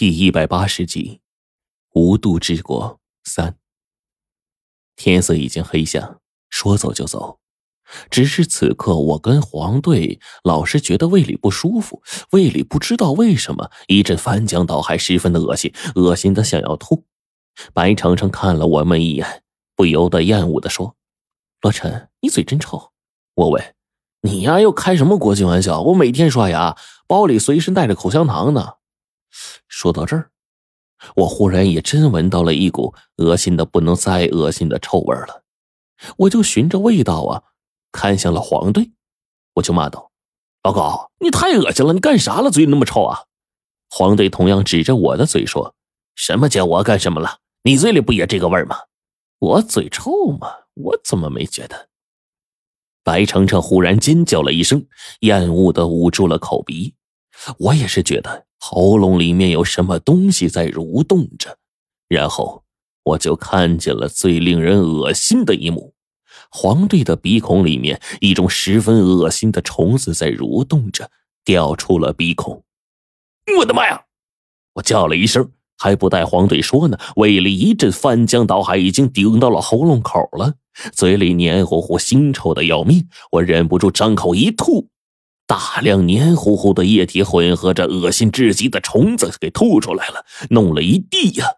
第一百八十集，无度之国三。天色已经黑下，说走就走。只是此刻，我跟黄队老是觉得胃里不舒服，胃里不知道为什么一阵翻江倒海，十分的恶心，恶心的想要吐。白程程看了我们一眼，不由得厌恶的说：“罗晨，你嘴真臭。”我问：“你呀，又开什么国际玩笑？我每天刷牙，包里随身带着口香糖呢。”说到这儿，我忽然也真闻到了一股恶心的不能再恶心的臭味了。我就循着味道啊，看向了黄队，我就骂道：“老高，你太恶心了！你干啥了？嘴里那么臭啊！”黄队同样指着我的嘴说：“什么叫我干什么了？你嘴里不也这个味儿吗？我嘴臭吗？我怎么没觉得？”白程程忽然尖叫了一声，厌恶的捂住了口鼻。我也是觉得。喉咙里面有什么东西在蠕动着，然后我就看见了最令人恶心的一幕：黄队的鼻孔里面一种十分恶心的虫子在蠕动着，掉出了鼻孔。我的妈呀！我叫了一声，还不待黄队说呢，胃里一阵翻江倒海，已经顶到了喉咙口了，嘴里黏糊糊、腥臭的要命，我忍不住张口一吐。大量黏糊糊的液体混合着恶心至极的虫子给吐出来了，弄了一地呀。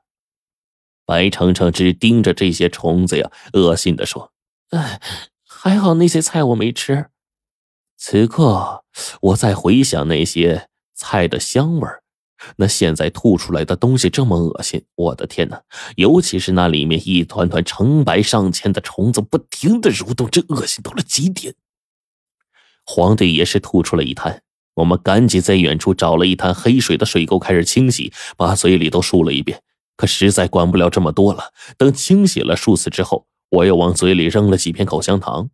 白程程只盯着这些虫子呀，恶心的说：“哎，还好那些菜我没吃。”此刻我在回想那些菜的香味那现在吐出来的东西这么恶心，我的天哪！尤其是那里面一团团成百上千的虫子不停的蠕动，这恶心到了极点。黄队也是吐出了一滩，我们赶紧在远处找了一滩黑水的水沟开始清洗，把嘴里都漱了一遍。可实在管不了这么多了，等清洗了数次之后，我又往嘴里扔了几片口香糖。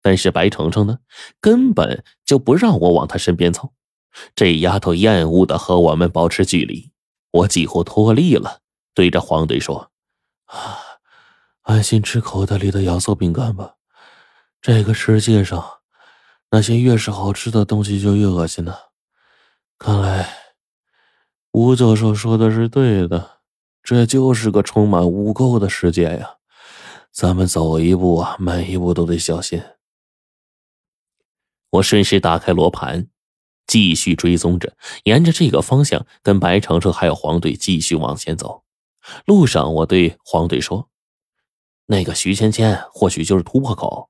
但是白程程呢，根本就不让我往他身边凑，这丫头厌恶的和我们保持距离。我几乎脱力了，对着黄队说：“啊，安心吃口袋里的压缩饼干吧，这个世界上……”那些越是好吃的东西就越恶心呢。看来吴教授说的是对的，这就是个充满污垢的世界呀。咱们走一步啊，每一步都得小心。我顺势打开罗盘，继续追踪着，沿着这个方向跟白程程还有黄队继续往前走。路上，我对黄队说：“那个徐芊芊或许就是突破口。”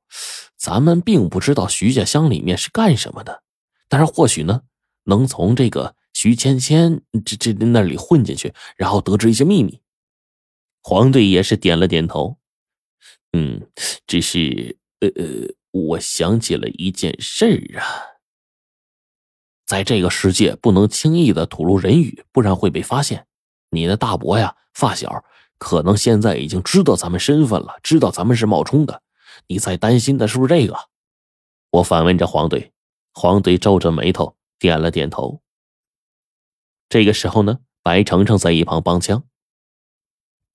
咱们并不知道徐家乡里面是干什么的，但是或许呢，能从这个徐芊芊这这那里混进去，然后得知一些秘密。黄队也是点了点头，嗯，只是呃呃，我想起了一件事儿啊，在这个世界不能轻易的吐露人语，不然会被发现。你的大伯呀，发小，可能现在已经知道咱们身份了，知道咱们是冒充的。你在担心的是不是这个？我反问着黄队，黄队皱着眉头点了点头。这个时候呢，白程程在一旁帮腔：“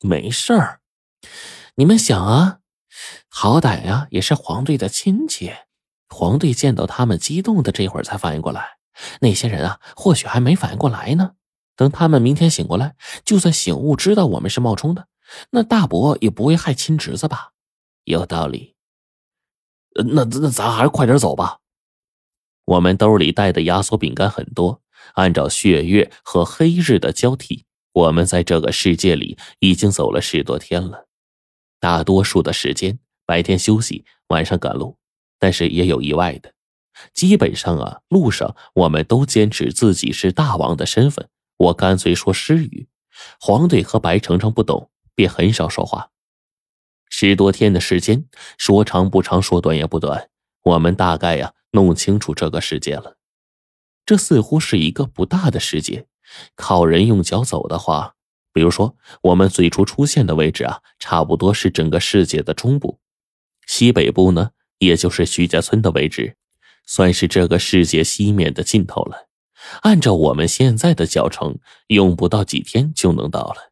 没事儿，你们想啊，好歹呀也是黄队的亲戚。黄队见到他们激动的这会儿才反应过来，那些人啊或许还没反应过来呢。等他们明天醒过来，就算醒悟知道我们是冒充的，那大伯也不会害亲侄子吧？有道理。”那那咱还是快点走吧。我们兜里带的压缩饼干很多，按照血月和黑日的交替，我们在这个世界里已经走了十多天了。大多数的时间白天休息，晚上赶路，但是也有意外的。基本上啊，路上我们都坚持自己是大王的身份。我干脆说失语。黄队和白程程不懂，便很少说话。十多天的时间，说长不长，说短也不短。我们大概呀弄清楚这个世界了。这似乎是一个不大的世界。靠人用脚走的话，比如说我们最初出现的位置啊，差不多是整个世界的中部。西北部呢，也就是徐家村的位置，算是这个世界西面的尽头了。按照我们现在的脚程，用不到几天就能到了。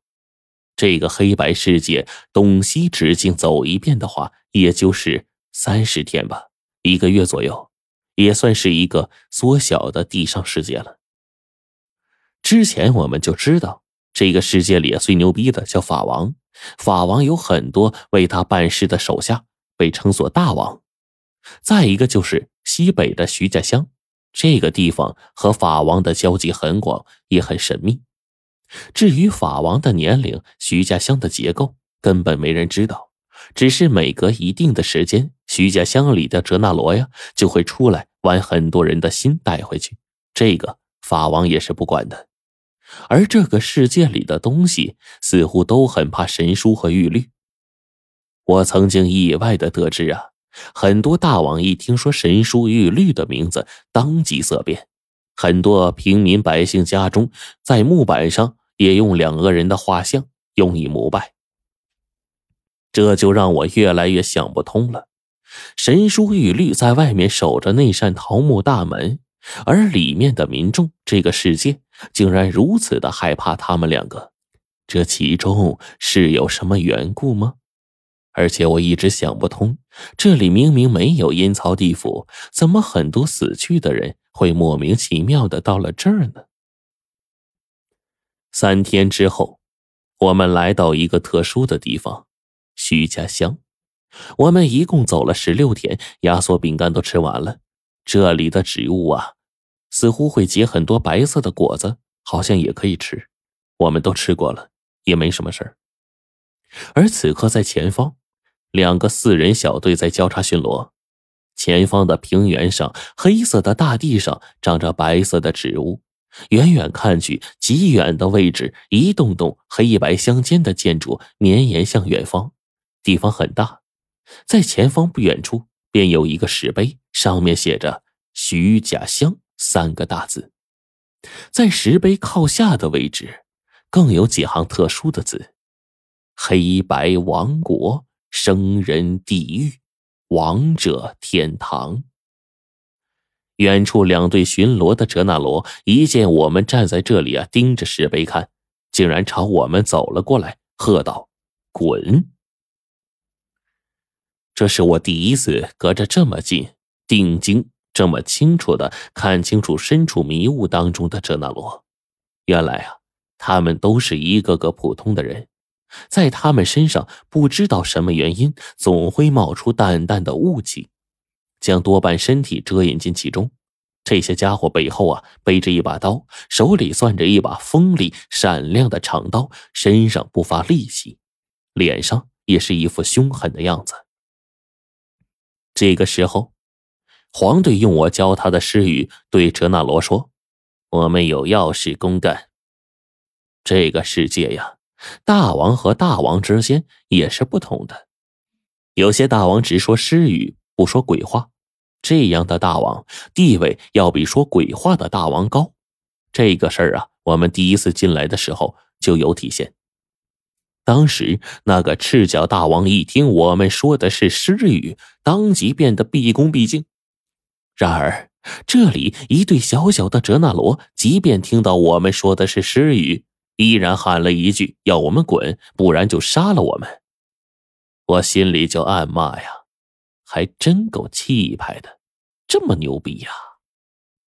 这个黑白世界东西直径走一遍的话，也就是三十天吧，一个月左右，也算是一个缩小的地上世界了。之前我们就知道这个世界里最牛逼的叫法王，法王有很多为他办事的手下，被称作大王。再一个就是西北的徐家乡，这个地方和法王的交集很广，也很神秘。至于法王的年龄，徐家乡的结构，根本没人知道。只是每隔一定的时间，徐家乡里的哲那罗呀，就会出来玩很多人的心带回去。这个法王也是不管的。而这个世界里的东西，似乎都很怕神书和玉律。我曾经意外的得知啊。很多大王一听说神书玉律的名字，当即色变。很多平民百姓家中，在木板上也用两个人的画像，用以膜拜。这就让我越来越想不通了：神书玉律在外面守着那扇桃木大门，而里面的民众，这个世界竟然如此的害怕他们两个，这其中是有什么缘故吗？而且我一直想不通，这里明明没有阴曹地府，怎么很多死去的人会莫名其妙的到了这儿呢？三天之后，我们来到一个特殊的地方——徐家乡。我们一共走了十六天，压缩饼干都吃完了。这里的植物啊，似乎会结很多白色的果子，好像也可以吃。我们都吃过了，也没什么事儿。而此刻在前方。两个四人小队在交叉巡逻，前方的平原上，黑色的大地上长着白色的植物。远远看去，极远的位置，一栋栋黑白相间的建筑绵延向远方。地方很大，在前方不远处便有一个石碑，上面写着“徐家乡”三个大字。在石碑靠下的位置，更有几行特殊的字：“黑白王国。”生人地狱，亡者天堂。远处两队巡逻的哲那罗一见我们站在这里啊，盯着石碑看，竟然朝我们走了过来，喝道：“滚！”这是我第一次隔着这么近，定睛这么清楚的看清楚身处迷雾当中的哲那罗。原来啊，他们都是一个个普通的人。在他们身上，不知道什么原因，总会冒出淡淡的雾气，将多半身体遮掩进其中。这些家伙背后啊，背着一把刀，手里攥着一把锋利闪亮的长刀，身上不乏戾气，脸上也是一副凶狠的样子。这个时候，黄队用我教他的诗语对哲那罗说：“我们有要事公干。这个世界呀。”大王和大王之间也是不同的，有些大王只说诗语，不说鬼话，这样的大王地位要比说鬼话的大王高。这个事儿啊，我们第一次进来的时候就有体现。当时那个赤脚大王一听我们说的是诗语，当即变得毕恭毕敬。然而这里一对小小的哲那罗，即便听到我们说的是诗语。依然喊了一句：“要我们滚，不然就杀了我们。”我心里就暗骂呀：“还真够气派的，这么牛逼呀！”